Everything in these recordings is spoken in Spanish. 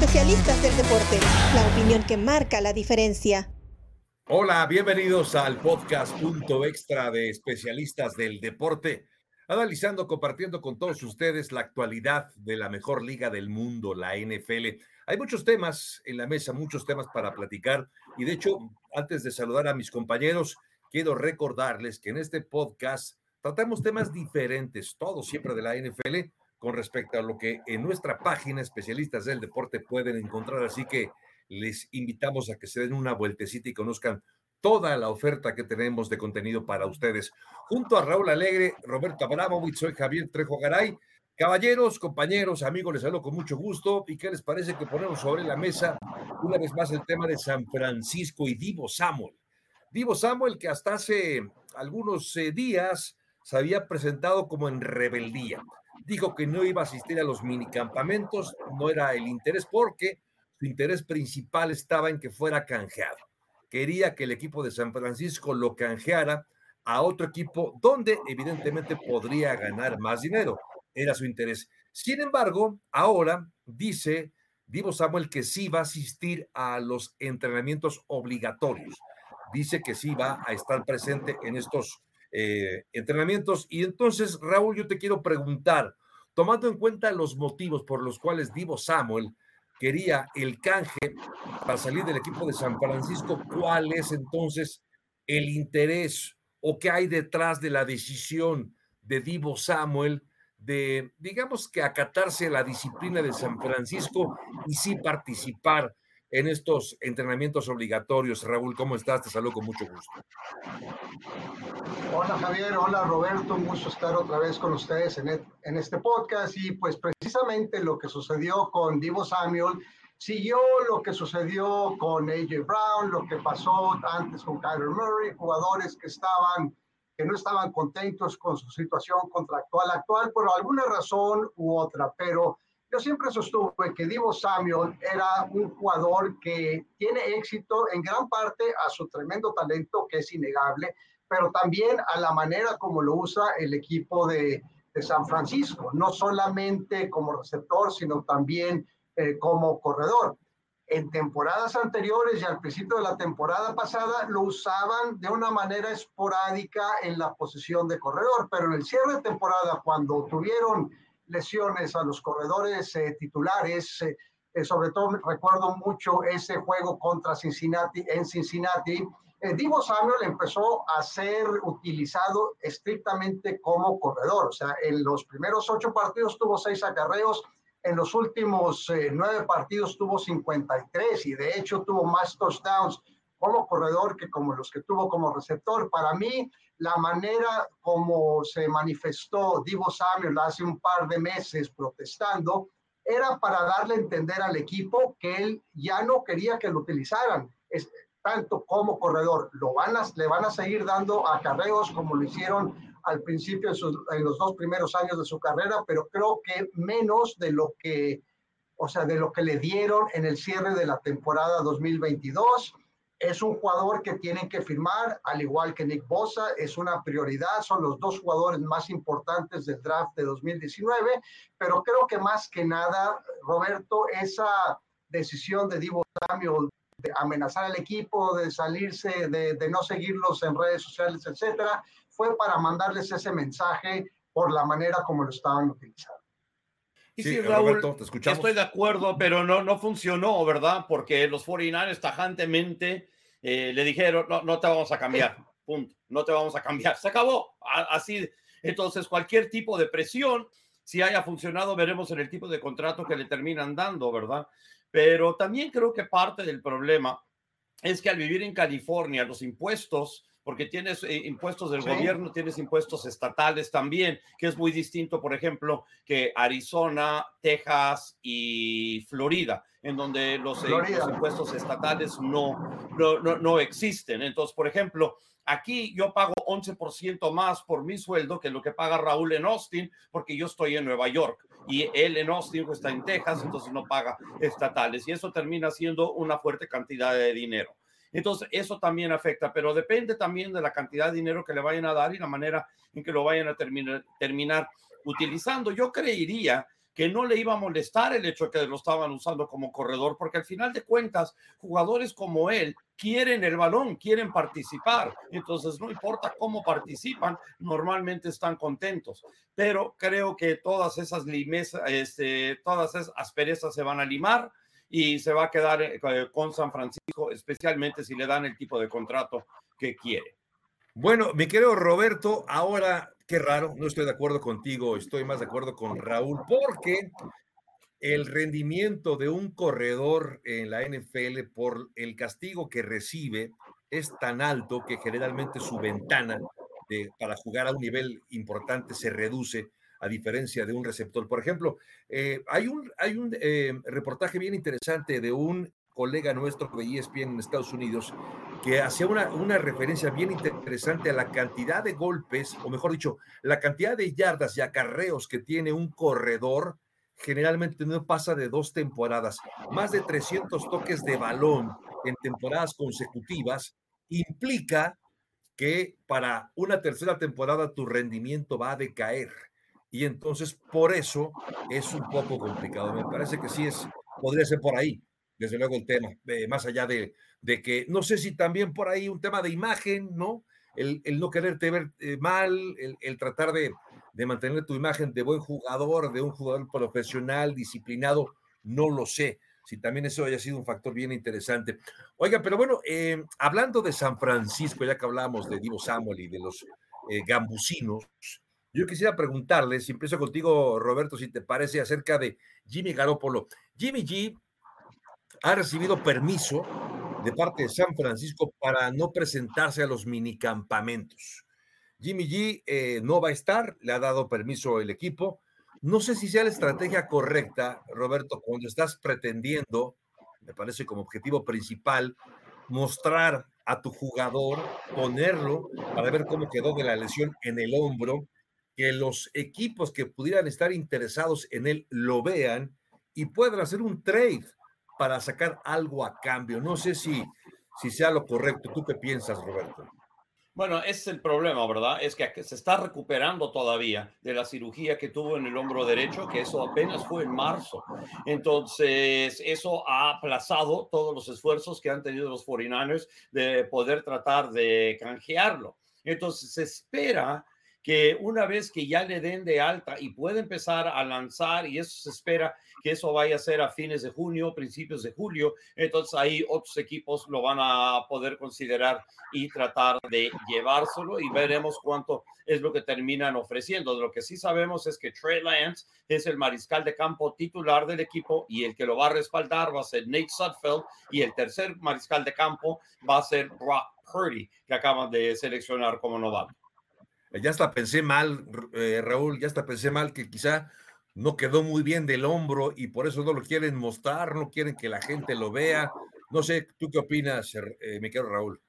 especialistas del deporte, la opinión que marca la diferencia. Hola, bienvenidos al podcast Punto Extra de especialistas del deporte, analizando, compartiendo con todos ustedes la actualidad de la mejor liga del mundo, la NFL. Hay muchos temas en la mesa, muchos temas para platicar y de hecho, antes de saludar a mis compañeros, quiero recordarles que en este podcast tratamos temas diferentes, todos siempre de la NFL, con respecto a lo que en nuestra página especialistas del deporte pueden encontrar. Así que les invitamos a que se den una vueltecita y conozcan toda la oferta que tenemos de contenido para ustedes. Junto a Raúl Alegre, Roberto Abramovich, soy Javier Trejo Garay. Caballeros, compañeros, amigos, les saludo con mucho gusto. ¿Y qué les parece que ponemos sobre la mesa una vez más el tema de San Francisco y Divo Samuel? Divo Samuel, que hasta hace algunos eh, días se había presentado como en rebeldía dijo que no iba a asistir a los minicampamentos, no era el interés porque su interés principal estaba en que fuera canjeado. Quería que el equipo de San Francisco lo canjeara a otro equipo donde evidentemente podría ganar más dinero. Era su interés. Sin embargo, ahora dice Divo Samuel que sí va a asistir a los entrenamientos obligatorios. Dice que sí va a estar presente en estos eh, entrenamientos. Y entonces, Raúl, yo te quiero preguntar, tomando en cuenta los motivos por los cuales Divo Samuel quería el canje para salir del equipo de San Francisco, ¿cuál es entonces el interés o qué hay detrás de la decisión de Divo Samuel de, digamos que acatarse la disciplina de San Francisco y sí participar en estos entrenamientos obligatorios. Raúl, ¿cómo estás? Te saludo con mucho gusto. Hola Javier, hola Roberto, un gusto estar otra vez con ustedes en, e, este podcast y pues precisamente lo que sucedió con Divo Samuel siguió lo que sucedió con AJ Brown, lo que pasó antes con Kyler Murray, jugadores que estaban que no estaban contentos con su situación contractual actual por alguna razón u otra, pero yo siempre sostuve que Divo Samuel era un jugador que tiene éxito en gran parte a su tremendo talento, que es innegable, pero también a la manera como lo usa el equipo de, de San Francisco, no solamente como receptor, sino también eh, como corredor. En temporadas anteriores y al principio de la temporada pasada lo usaban de una manera esporádica en la posición de corredor, pero en el cierre de temporada, cuando tuvieron lesiones a los corredores eh, titulares. Eh, eh, sobre todo recuerdo mucho ese juego contra Cincinnati en Cincinnati. Divo Samuel empezó a ser utilizado estrictamente como corredor. O sea, en los primeros ocho partidos tuvo seis acarreos, en los últimos nueve partidos tuvo 53 y de hecho tuvo más touchdowns como corredor que como los que tuvo como receptor. Para mí, la manera como se manifestó Divo Samuel hace un par de meses protestando era para darle a entender al equipo que él ya no quería que lo utilizaran. Tanto como corredor, lo van a, le van a seguir dando acarreos como lo hicieron al principio en los dos primeros años de su carrera, pero creo que menos de lo que, o sea, de lo que le dieron en el cierre de la temporada 2022 es un jugador que tienen que firmar, al igual que Nick Bosa, es una prioridad, son los dos jugadores más importantes del draft de 2019, pero creo que más que nada, Roberto, esa decisión de Divo Samuel de amenazar al equipo, de salirse, de, no seguirlos en redes sociales, etcétera, fue para mandarles ese mensaje por la manera como lo estaban utilizando. Y sí, Raúl, te escuchamos. estoy de acuerdo, pero no, no funcionó, ¿verdad? Porque los 49 tajantemente eh, le dijeron, no, no te vamos a cambiar, punto, no te vamos a cambiar, se acabó, así. Entonces, cualquier tipo de presión, si haya funcionado, veremos en el tipo de contrato que le terminan dando, ¿verdad? Pero también creo que parte del problema es que al vivir en California, los impuestos porque tienes eh, impuestos del gobierno, tienes impuestos estatales también, que es muy distinto, por ejemplo, que Arizona, Texas y Florida, en donde los, eh, impuestos estatales no, no, no, existen. Entonces, por ejemplo, aquí yo pago 11% más por mi sueldo que lo que paga Raúl en Austin, porque yo estoy en Nueva York y él en Austin está en Texas, entonces no paga estatales y eso termina siendo una fuerte cantidad de dinero. Entonces, eso también afecta, pero depende también de la cantidad de dinero que le vayan a dar y la manera en que lo vayan a terminar, utilizando. Yo creería que no le iba a molestar el hecho de que lo estaban usando como corredor, porque al final de cuentas, jugadores como él quieren el balón, quieren participar. Entonces, no importa cómo participan, normalmente están contentos. Pero creo que todas esas limesas, este, todas esas asperezas se van a limar y se va a quedar eh, con San Francisco, especialmente si le dan el tipo de contrato que quiere. Bueno, mi querido Roberto, ahora qué raro, no estoy de acuerdo contigo, estoy más de acuerdo con Raúl, porque el rendimiento de un corredor en la NFL por el castigo que recibe es tan alto que generalmente su ventana para jugar a un nivel importante se reduce a diferencia de un receptor. Por ejemplo, eh, hay un, hay un eh, reportaje bien interesante de un colega nuestro de ESPN en Estados Unidos que hacía una, una referencia bien interesante a la cantidad de golpes, o mejor dicho, la cantidad de yardas y acarreos que tiene un corredor generalmente no pasa de dos temporadas. Más de 300 toques de balón en temporadas consecutivas implica que para una tercera temporada tu rendimiento va a decaer. Y entonces por eso es un poco complicado. Me parece que sí es, podría ser por ahí, desde luego el tema, eh, más allá de, de, que, no sé si también por ahí un tema de imagen, ¿no? El, el no quererte ver eh, mal, el, el tratar de, de mantener tu imagen de buen jugador, de un jugador profesional, disciplinado, no lo sé. Si también eso haya sido un factor bien interesante. Oiga, pero bueno, eh, hablando de San Francisco, ya que hablamos de Divo Samuel y de los gambusinos, yo quisiera preguntarle, si empiezo contigo, Roberto, si te parece, acerca de Jimmy Garoppolo. Jimmy G ha recibido permiso de parte de San Francisco para no presentarse a los minicampamentos. Jimmy G eh, no va a estar, le ha dado permiso el equipo. No sé si sea la estrategia correcta, Roberto, cuando estás pretendiendo, me parece como objetivo principal, mostrar a tu jugador, ponerlo para ver cómo quedó de la lesión en el hombro, que los equipos que pudieran estar interesados en él lo vean y puedan hacer un trade para sacar algo a cambio. No sé si, si sea lo correcto. ¿Tú qué piensas, Roberto? Bueno, ese es el problema, ¿verdad? Es que se está recuperando todavía de la cirugía que tuvo en el hombro derecho, que eso apenas fue en marzo. Entonces, eso ha aplazado todos los esfuerzos que han tenido los 49ers de poder tratar de canjearlo. Entonces, se espera que una vez que ya le den de alta y puede empezar a lanzar, y eso se espera que eso vaya a ser a fines de junio, principios de julio, entonces ahí otros equipos lo van a poder considerar y tratar de llevárselo y veremos cuánto es lo que terminan ofreciendo. Lo que sí sabemos es que Trey Lance es el mariscal de campo titular del equipo y el que lo va a respaldar va a ser Nate Sudfeld y el tercer mariscal de campo va a ser Brock Purdy, que acaban de seleccionar como novato. Ya hasta pensé mal, eh, Raúl, ya hasta pensé mal que quizá no quedó muy bien del hombro y por eso no lo quieren mostrar, no quieren que la gente lo vea. No sé, ¿tú qué opinas, eh, mi querido Raúl?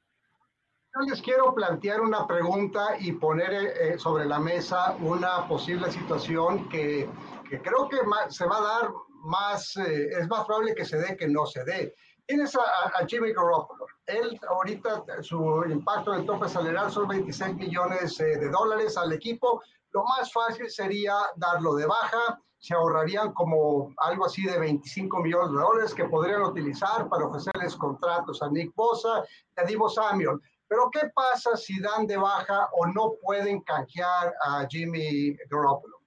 Yo les quiero plantear una pregunta y poner eh, sobre la mesa una posible situación que, creo que se va a dar más, es más probable que se dé que no se dé. Tienes a, Jimmy Garoppolo. Él ahorita su impacto en el tope salarial son 26 millones eh, de dólares al equipo. Lo más fácil sería darlo de baja. Se ahorrarían como algo así de 25 millones de dólares que podrían utilizar para ofrecerles contratos a Nick Bosa y a Divo Samuel. Pero ¿qué pasa si dan de baja o no pueden canjear a Jimmy Garoppolo?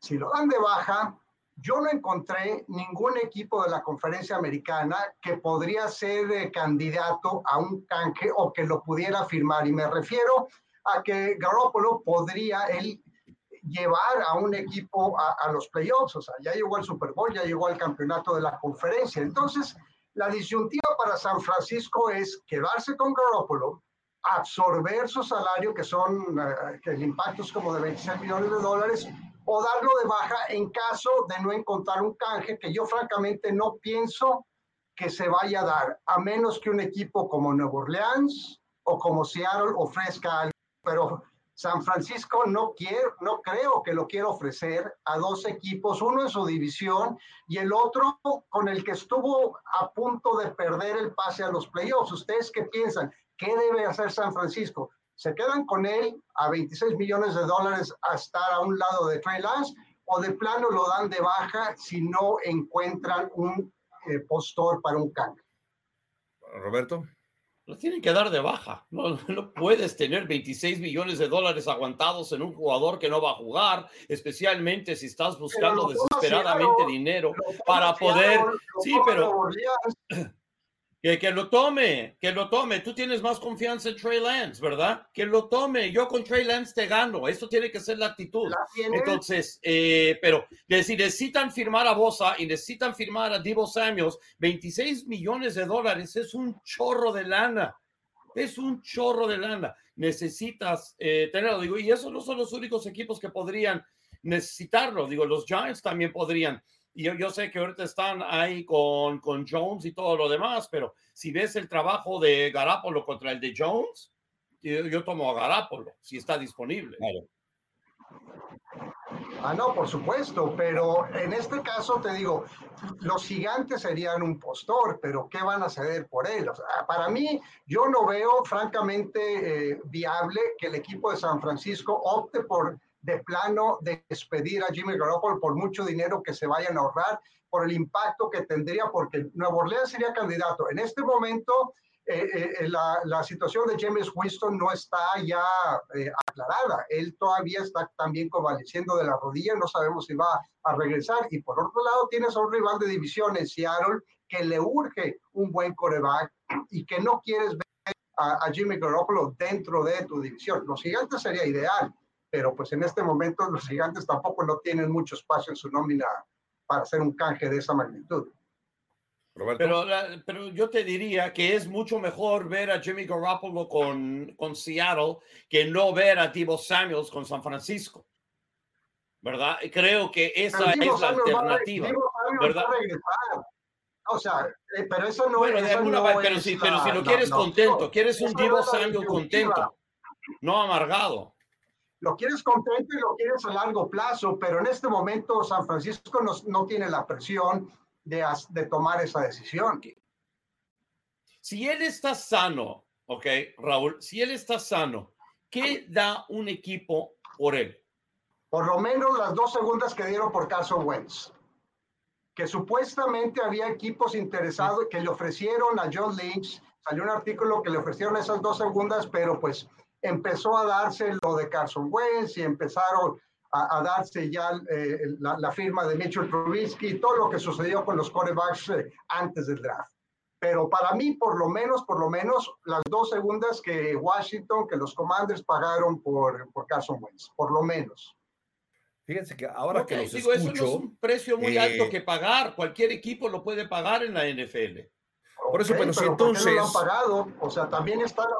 Si lo dan de baja, yo no encontré ningún equipo de la conferencia americana que podría ser eh, candidato a un canje o que lo pudiera firmar. Y me refiero a que Garoppolo podría él llevar a un equipo a, a, los playoffs. O sea, ya llegó al Super Bowl, ya llegó al campeonato de la conferencia. Entonces, la disyuntiva para San Francisco es quedarse con Garoppolo, absorber su salario, que son, eh, que el impacto es como de 26 millones de dólares, o darlo de baja en caso de no encontrar un canje que yo francamente no pienso que se vaya a dar, a menos que un equipo como Nueva Orleans o como Seattle ofrezca algo. Pero San Francisco no quiere, no creo que lo quiera ofrecer a dos equipos, uno en su división y el otro con el que estuvo a punto de perder el pase a los playoffs. ¿Ustedes qué piensan? ¿Qué debe hacer San Francisco? Se quedan con él a 26 millones de dólares a estar a un lado de Trey Lance o de plano lo dan de baja si no encuentran un eh, postor para un cambio. Roberto. Lo tienen que dar de baja. No, no puedes tener 26 millones de dólares aguantados en un jugador que no va a jugar, especialmente si estás buscando desesperadamente dinero para poder. Sí, pero. Que, que, lo tome, que lo tome. Tú tienes más confianza en Trey Lance, ¿verdad? Que lo tome. Yo con Trey Lance te gano. Eso tiene que ser la actitud. Entonces, eh, pero si necesitan firmar a Bosa y necesitan firmar a Divo Samuels, 26 millones de dólares es un chorro de lana. Es un chorro de lana. Necesitas eh, tenerlo. Digo, y esos no son los únicos equipos que podrían necesitarlo. Digo, los Giants también podrían yo, yo sé que ahorita están ahí con, con Jones y todo lo demás, pero si ves el trabajo de Garapolo contra el de Jones, yo, tomo a Garapolo si está disponible. Ah, no, por supuesto, pero en este caso te digo, los gigantes serían un postor, pero ¿qué van a ceder por él? para mí, yo no veo francamente eh, viable que el equipo de San Francisco opte por de plano despedir a Jimmy Garoppolo por mucho dinero que se vayan a ahorrar, por el impacto que tendría, porque Nuevo Orleans sería candidato. En este momento, eh, eh, eh, la, la, situación de James Winston no está ya aclarada. Él todavía está también convaleciendo de la rodilla, no sabemos si va a regresar. Y por otro lado, tienes a un rival de división en Seattle que le urge un buen coreback y que no quieres ver a, a Jimmy Garoppolo dentro de tu división. Los gigantes sería ideal, pero pues en este momento los gigantes tampoco no tienen mucho espacio en su nómina para hacer un canje de esa magnitud. Pero, pero yo te diría que es mucho mejor ver a Jimmy Garoppolo con, con Seattle que no ver a Tibo Samuels con San Francisco. ¿Verdad? Creo que esa es la alternativa. ¿verdad? O sea, eh, pero eso no, bueno, es. Alguna, pero, si, pero si lo quieres contento, quieres un Divo Samuel contento, no amargado lo quieres contento y lo quieres a largo plazo, pero en este momento San Francisco no, no tiene la presión de, de, tomar esa decisión. Si él está sano, ok, Raúl, si él está sano, ¿qué da un equipo por él? Por lo menos las dos segundas que dieron por Carson Wentz. Que supuestamente había equipos interesados que le ofrecieron a John Lynch. Salió un artículo que le ofrecieron esas dos segundas, pero pues empezó a darse lo de Carson Wentz y empezaron a, darse ya eh, la, firma de Mitchell Trubisky y todo lo que sucedió con los corebacks eh, antes del draft. Pero para mí, por lo menos, por lo menos, las dos segundas que Washington, que los Commanders pagaron por, por Carson Wentz, por lo menos. Fíjense que ahora que los digo, escucho, eso no es un precio muy alto eh, que pagar. Cualquier equipo lo puede pagar en la NFL. Por eso, pero, si entonces. no lo han pagado? O sea, también está la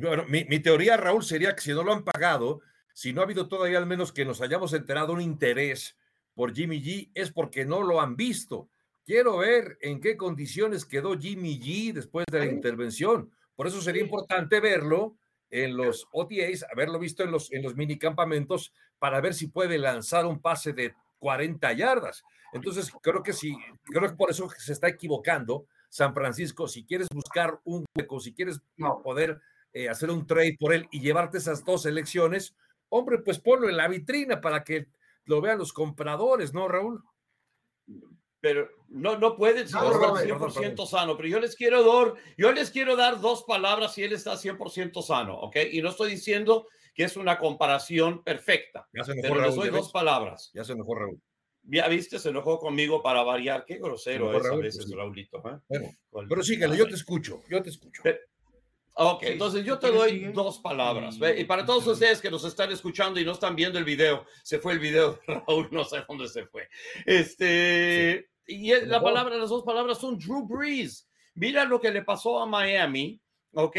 bueno, mi, teoría, Raúl, sería que si no lo han pagado, si no ha habido todavía al menos que nos hayamos enterado un interés por Jimmy G, es porque no lo han visto. Quiero ver en qué condiciones quedó Jimmy G después de la intervención. Por eso sería importante verlo en los OTAs, haberlo visto en los, en los minicampamentos para ver si puede lanzar un pase de 40 yardas. Entonces, creo que sí, creo que por eso se está equivocando San Francisco. Si quieres buscar un hueco, si quieres poder eh, hacer un trade por él y llevarte esas dos elecciones, hombre, pues ponlo en la vitrina para que lo vean los compradores, ¿no, Raúl? Pero no, no pueden ser 100% sano, pero yo les quiero dar, yo les quiero dar dos palabras si él está 100% sano, ¿ok? Y no estoy diciendo que es una comparación perfecta, ya se pero les doy dos palabras. Ya se enojó Raúl. Ya viste, se enojó conmigo para variar. Qué grosero es a veces, pues Raulito. ¿eh? pero síguele, yo te escucho, yo te escucho. Ok, entonces yo te doy dos palabras. Y para todos ustedes que nos están escuchando y no están viendo el video, se fue el video Raúl, no sé dónde se fue. Este, y la palabra, las dos palabras son Drew Brees. Mira lo que le pasó a Miami, ok,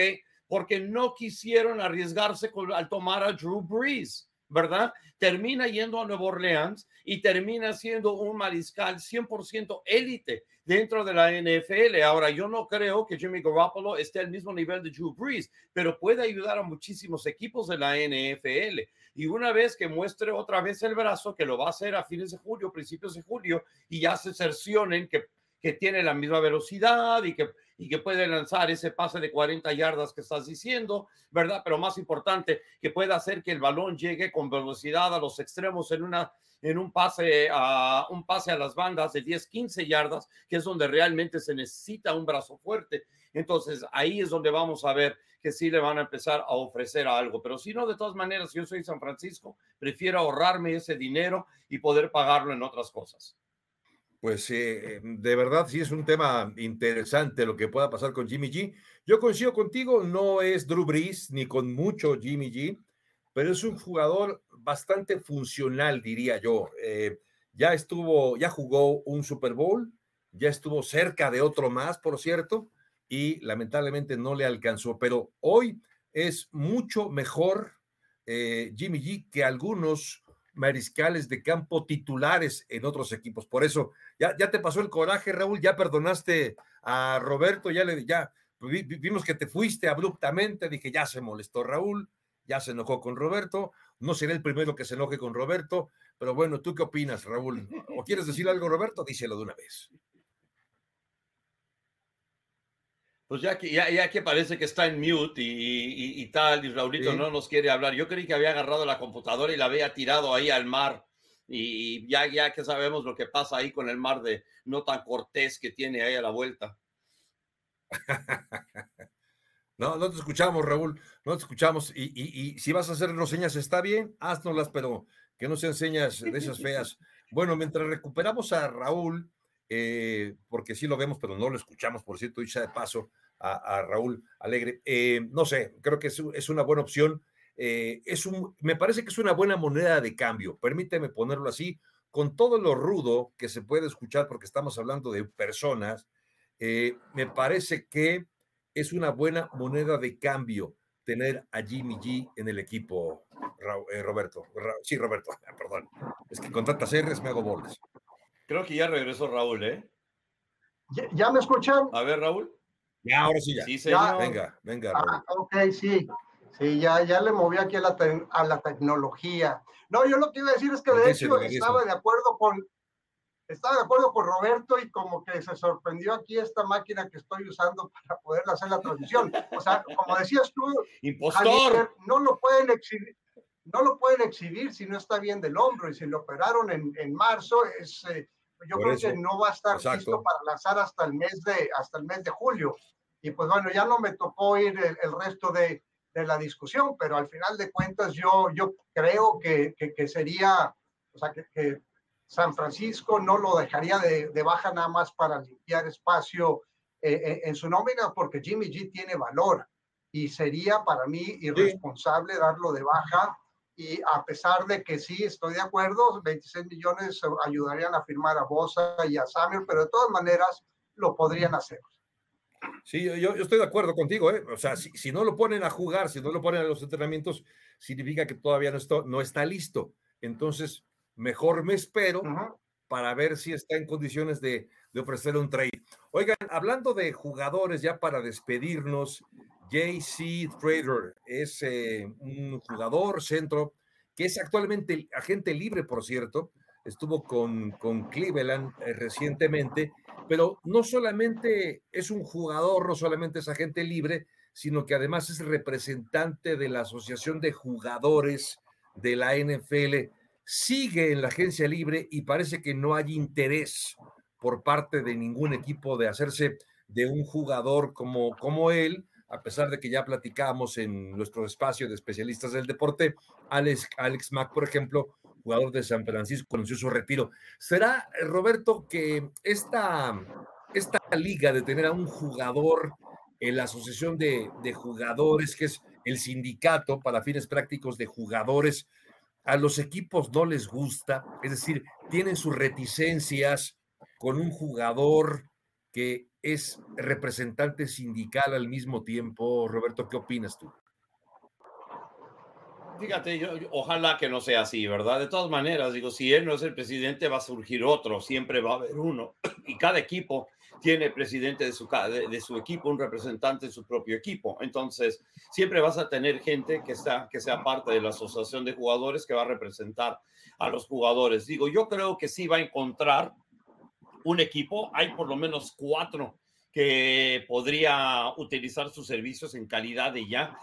porque no quisieron arriesgarse al tomar a Drew Brees. ¿verdad? Termina yendo a Nueva Orleans y termina siendo un mariscal 100% élite dentro de la NFL. Ahora, yo no creo que Jimmy Garoppolo esté al mismo nivel de Drew Brees, pero puede ayudar a muchísimos equipos de la NFL. Y una vez que muestre otra vez el brazo, que lo va a hacer a fines de julio, principios de julio, y ya se cercionen que, que tiene la misma velocidad y que, y que puede lanzar ese pase de 40 yardas que estás diciendo, ¿verdad? Pero más importante, que pueda hacer que el balón llegue con velocidad a los extremos en una en un pase a un pase a las bandas de 10, 15 yardas, que es donde realmente se necesita un brazo fuerte. Entonces, ahí es donde vamos a ver que sí le van a empezar a ofrecer algo. Pero si no, de todas maneras, yo soy San Francisco, prefiero ahorrarme ese dinero y poder pagarlo en otras cosas. Pues eh, de verdad sí es un tema interesante lo que pueda pasar con Jimmy G. Yo coincido contigo, no es Drew Brees ni con mucho Jimmy G, pero es un jugador bastante funcional, diría yo. Eh, ya estuvo, ya jugó un Super Bowl, ya estuvo cerca de otro más, por cierto, y lamentablemente no le alcanzó, pero hoy es mucho mejor eh, Jimmy G que algunos mariscales de campo titulares en otros equipos. Por eso, ya, ya te pasó el coraje, Raúl, ya perdonaste a Roberto, ya le ya vimos que te fuiste abruptamente, dije, ya se molestó Raúl, ya se enojó con Roberto, no seré el primero que se enoje con Roberto, pero bueno, ¿tú qué opinas, Raúl? ¿O quieres decir algo, Roberto? Díselo de una vez. Pues ya que, ya, que parece que está en mute y, tal, y Raulito no nos quiere hablar. Yo creí que había agarrado la computadora y la había tirado ahí al mar. Y ya, ya que sabemos lo que pasa ahí con el mar de no tan cortés que tiene ahí a la vuelta. no, no te escuchamos, Raúl. No te escuchamos. Y, y, si vas a hacer señas, está bien, haznoslas, pero que no sean señas de esas feas. Bueno, mientras recuperamos a Raúl, eh, porque sí lo vemos, pero no lo escuchamos, por cierto, dicha de paso a, Raúl Alegre. Eh, no sé, creo que es, una buena opción. Eh, es un, me parece que es una buena moneda de cambio, permíteme ponerlo así, con todo lo rudo que se puede escuchar, porque estamos hablando de personas, me parece que es una buena moneda de cambio tener a Jimmy G en el equipo, Roberto. sí, Roberto, perdón. Es que con tantas R's me hago bolas. Creo que ya regresó Raúl, ¿eh? ¿Ya, me escuchan? A ver, Raúl. Ya, ahora sí ya. Sí, señor. Venga, venga. Ah, ok, sí. Sí, ya, ya le moví aquí a la, a la tecnología. No, yo lo que iba a decir es que de hecho estaba de acuerdo con estaba de acuerdo con Roberto y como que se sorprendió aquí esta máquina que estoy usando para poder hacer la transmisión. O sea, como decías tú, impostor, no lo pueden exhibir, no lo pueden exhibir si no está bien del hombro y si lo operaron en, en marzo es eh, yo creo que no va a estar listo para lanzar hasta el mes de hasta el mes de julio. Y pues bueno, ya no me tocó ir el, resto de, de, la discusión, pero al final de cuentas yo, yo creo que, que, sería, o sea, que, San Francisco no lo dejaría de, de, baja nada más para limpiar espacio eh, eh, en su nómina, porque Jimmy G tiene valor y sería para mí irresponsable darlo de baja y a pesar de que sí, estoy de acuerdo, 26 millones ayudarían a firmar a Bosa y a Samuel, pero de todas maneras lo podrían hacer. Sí, yo, yo estoy de acuerdo contigo, ¿eh? O sea, si, si, no lo ponen a jugar, si no lo ponen a los entrenamientos, significa que todavía no está, no está listo. Entonces, mejor me espero para ver si está en condiciones de, de ofrecer un trade. Oigan, hablando de jugadores, ya para despedirnos, JC Trader es eh, un jugador centro que es actualmente agente libre, por cierto. Estuvo con, con Cleveland eh, recientemente, pero no solamente es un jugador, no solamente es agente libre, sino que además es representante de la Asociación de Jugadores de la NFL. Sigue en la agencia libre y parece que no hay interés por parte de ningún equipo de hacerse de un jugador como, como él, a pesar de que ya platicamos en nuestro espacio de especialistas del deporte, Alex, Alex Mack, por ejemplo, jugador de San Francisco, conoció su retiro. ¿Será, Roberto, que esta, esta liga de tener a un jugador en la asociación de, de jugadores, que es el sindicato para fines prácticos de jugadores, a los equipos no les gusta? Es decir, tienen sus reticencias con un jugador que es representante sindical al mismo tiempo. Roberto, ¿qué opinas tú? Fíjate, yo, ojalá que no sea así, ¿verdad? De todas maneras, digo, si él no es el presidente, va a surgir otro, siempre va a haber uno. Y cada equipo tiene presidente de su, de, su equipo, un representante de su propio equipo. Entonces, siempre vas a tener gente que, está, que sea parte de la asociación de jugadores que va a representar a los jugadores. Digo, yo creo que sí va a encontrar un equipo, hay por lo menos cuatro que podría utilizar sus servicios en calidad de ya.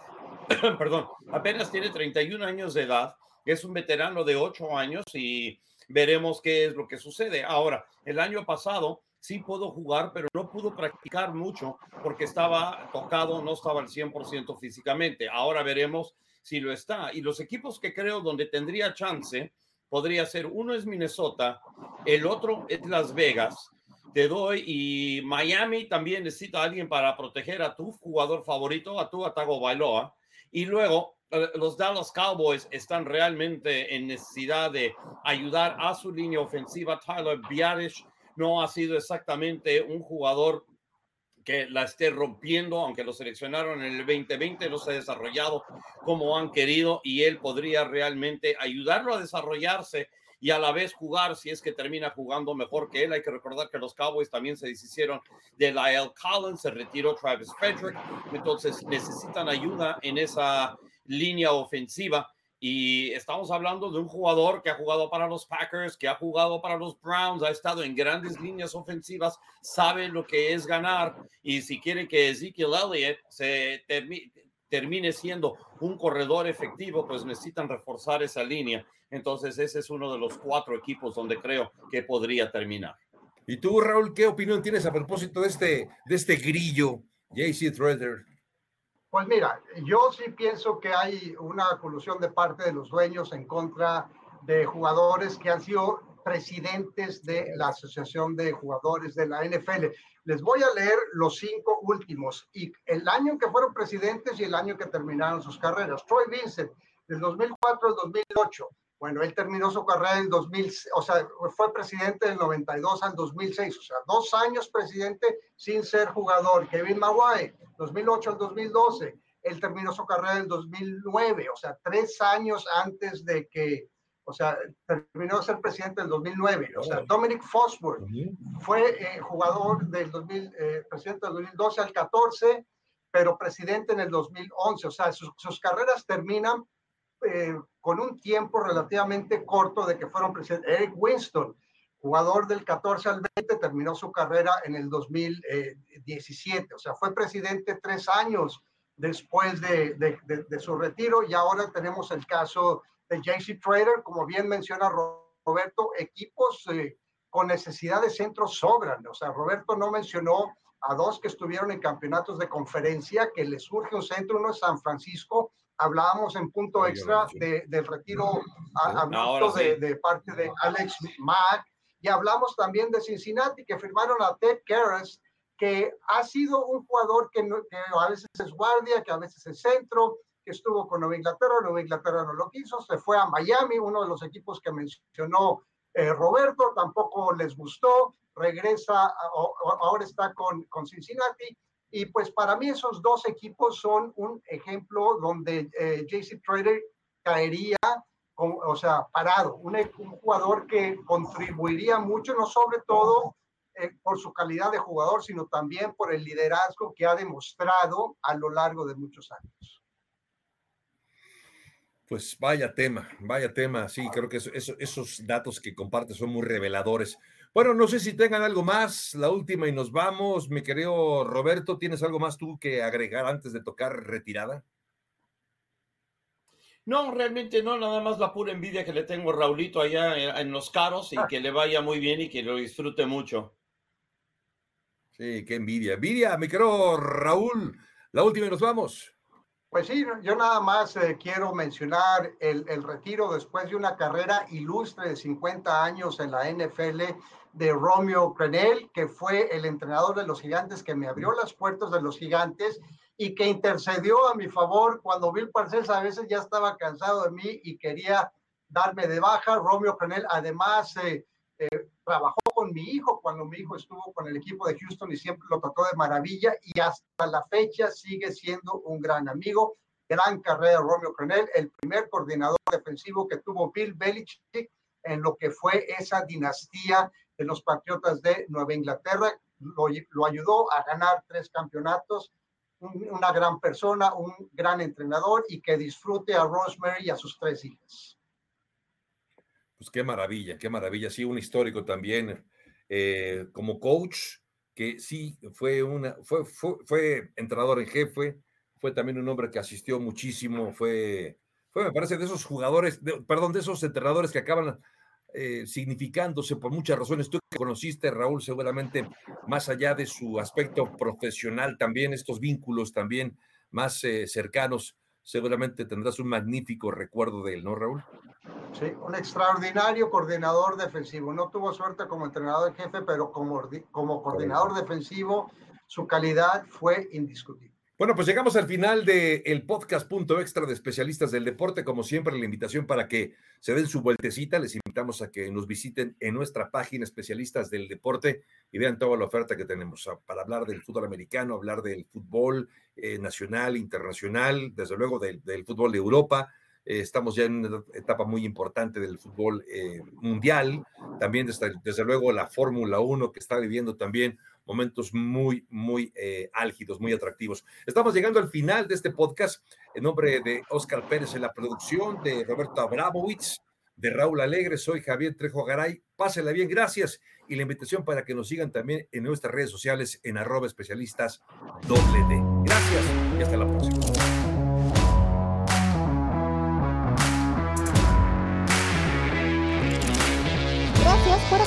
Perdón, apenas tiene 31 años de edad, es un veterano de 8 años y veremos qué es lo que sucede. Ahora, el año pasado sí pudo jugar, pero no pudo practicar mucho porque estaba tocado, no estaba al 100% físicamente. Ahora veremos si lo está. Y los equipos que creo donde tendría chance podría ser, uno es Minnesota, el otro es Las Vegas, te doy, y Miami también necesita a alguien para proteger a tu jugador favorito, a tu Atago Bailoa. Y luego eh, los Dallas Cowboys están realmente en necesidad de ayudar a su línea ofensiva. Tyler Biarish no ha sido exactamente un jugador que la esté rompiendo, aunque lo seleccionaron en el 2020, no se ha desarrollado como han querido y él podría realmente ayudarlo a desarrollarse y a la vez jugar si es que termina jugando mejor que él. Hay que recordar que los Cowboys también se deshicieron de Lyle Collins, se retiró Travis Frederick, entonces necesitan ayuda en esa línea ofensiva y estamos hablando de un jugador que ha jugado para los Packers, que ha jugado para los Browns, ha estado en grandes líneas ofensivas, sabe lo que es ganar. Y si quiere que Ezekiel Elliott se termine siendo un corredor efectivo, pues necesitan reforzar esa línea. Entonces, ese es uno de los cuatro equipos donde creo que podría terminar. ¿Y tú, Raúl, qué opinión tienes a propósito de este, de este grillo, JC Threader? Pues mira, yo sí pienso que hay una colusión de parte de los dueños en contra de jugadores que han sido presidentes de la Asociación de Jugadores de la NFL. Les voy a leer los cinco últimos y el año en que fueron presidentes y el año que terminaron sus carreras. Troy Vincent, del 2004 al 2008. Bueno, él terminó su carrera en 2000, o sea, fue presidente del 92 al 2006, o sea, dos años presidente sin ser jugador. Kevin Maguire, 2008 al 2012. Él terminó su carrera en 2009, o sea, tres años antes de que, o sea, terminó de ser presidente en 2009. O sea, Dominic Fosburg fue eh, jugador del 2000, eh, presidente del 2012 al 14, pero presidente en el 2011. O sea, sus, sus carreras terminan eh, con un tiempo relativamente corto de que fueron presidentes. Eric Winston, jugador del 14 al 20, terminó su carrera en el 2017. O sea, fue presidente tres años después de, de, su retiro y ahora tenemos el caso de JC Trader, como bien menciona Roberto, equipos eh, con necesidad de centro sobran. O sea, Roberto no mencionó a dos que estuvieron en campeonatos de conferencia, que les surge un centro, uno es San Francisco hablábamos en punto extra de, del retiro de, de, parte de Alex Mack y hablamos también de Cincinnati que firmaron a Ted Karras que ha sido un jugador que, que, a veces es guardia, que a veces es centro, que estuvo con Nueva Inglaterra, Nueva Inglaterra no lo quiso, se fue a Miami, uno de los equipos que mencionó eh, Roberto, tampoco les gustó, regresa, ahora está con, con Cincinnati y pues para mí esos dos equipos son un ejemplo donde eh, JC Trader caería, o sea, parado, un, jugador que contribuiría mucho, no sobre todo eh, por su calidad de jugador, sino también por el liderazgo que ha demostrado a lo largo de muchos años. Pues vaya tema, vaya tema, sí, creo que esos datos que comparte son muy reveladores. Bueno, no sé si tengan algo más, la última y nos vamos. Mi querido Roberto, ¿tienes algo más tú que agregar antes de tocar retirada? No, realmente no, nada más la pura envidia que le tengo a Raulito allá en, los caros y ah. que le vaya muy bien y que lo disfrute mucho. Sí, qué envidia. Envidia, mi querido Raúl, la última y nos vamos. Pues sí, yo nada más eh, quiero mencionar el, retiro después de una carrera ilustre de 50 años en la NFL de Romeo Crenel, que fue el entrenador de los gigantes que me abrió las puertas de los gigantes y que intercedió a mi favor cuando Bill Parcells a veces ya estaba cansado de mí y quería darme de baja. Romeo Crenel además eh, eh, trabajó con mi hijo cuando mi hijo estuvo con el equipo de Houston y siempre lo trató de maravilla y hasta la fecha sigue siendo un gran amigo. Gran carrera Romeo Crenel, el primer coordinador defensivo que tuvo Bill Belichick en lo que fue esa dinastía de los Patriotas de Nueva Inglaterra. Lo, ayudó a ganar tres campeonatos. una gran persona, un gran entrenador y que disfrute a Rosemary y a sus tres hijas. Pues qué maravilla, qué maravilla. Sí, un histórico también. Eh, como coach, que sí fue una, fue, fue, entrenador en jefe, fue también un hombre que asistió muchísimo, fue, fue me parece, de esos jugadores, perdón, de esos entrenadores que acaban eh, significándose por muchas razones. Tú que conociste, Raúl, seguramente más allá de su aspecto profesional, también estos vínculos también más eh, cercanos, seguramente tendrás un magnífico recuerdo de él, ¿no, Raúl? Sí, un extraordinario coordinador defensivo. No tuvo suerte como entrenador jefe, pero como, como coordinador defensivo, su calidad fue indiscutible. Bueno, pues llegamos al final del el podcast punto extra de especialistas del deporte. Como siempre, la invitación para que se den su vueltecita. Les invitamos a que nos visiten en nuestra página especialistas del deporte y vean toda la oferta que tenemos para hablar del fútbol americano, hablar del fútbol eh, nacional, internacional, desde luego del, fútbol de Europa. Eh, estamos ya en una etapa muy importante del fútbol eh, mundial. También desde, desde luego la Fórmula 1 que está viviendo también momentos muy, muy eh, álgidos, muy atractivos. Estamos llegando al final de este podcast en nombre de Oscar Pérez en la producción, de Roberto Abramowitz, de Raúl Alegre, soy Javier Trejo Garay. Pásenla bien, gracias. Y la invitación para que nos sigan también en nuestras redes sociales en arroba especialistas doble D. Gracias y hasta la próxima.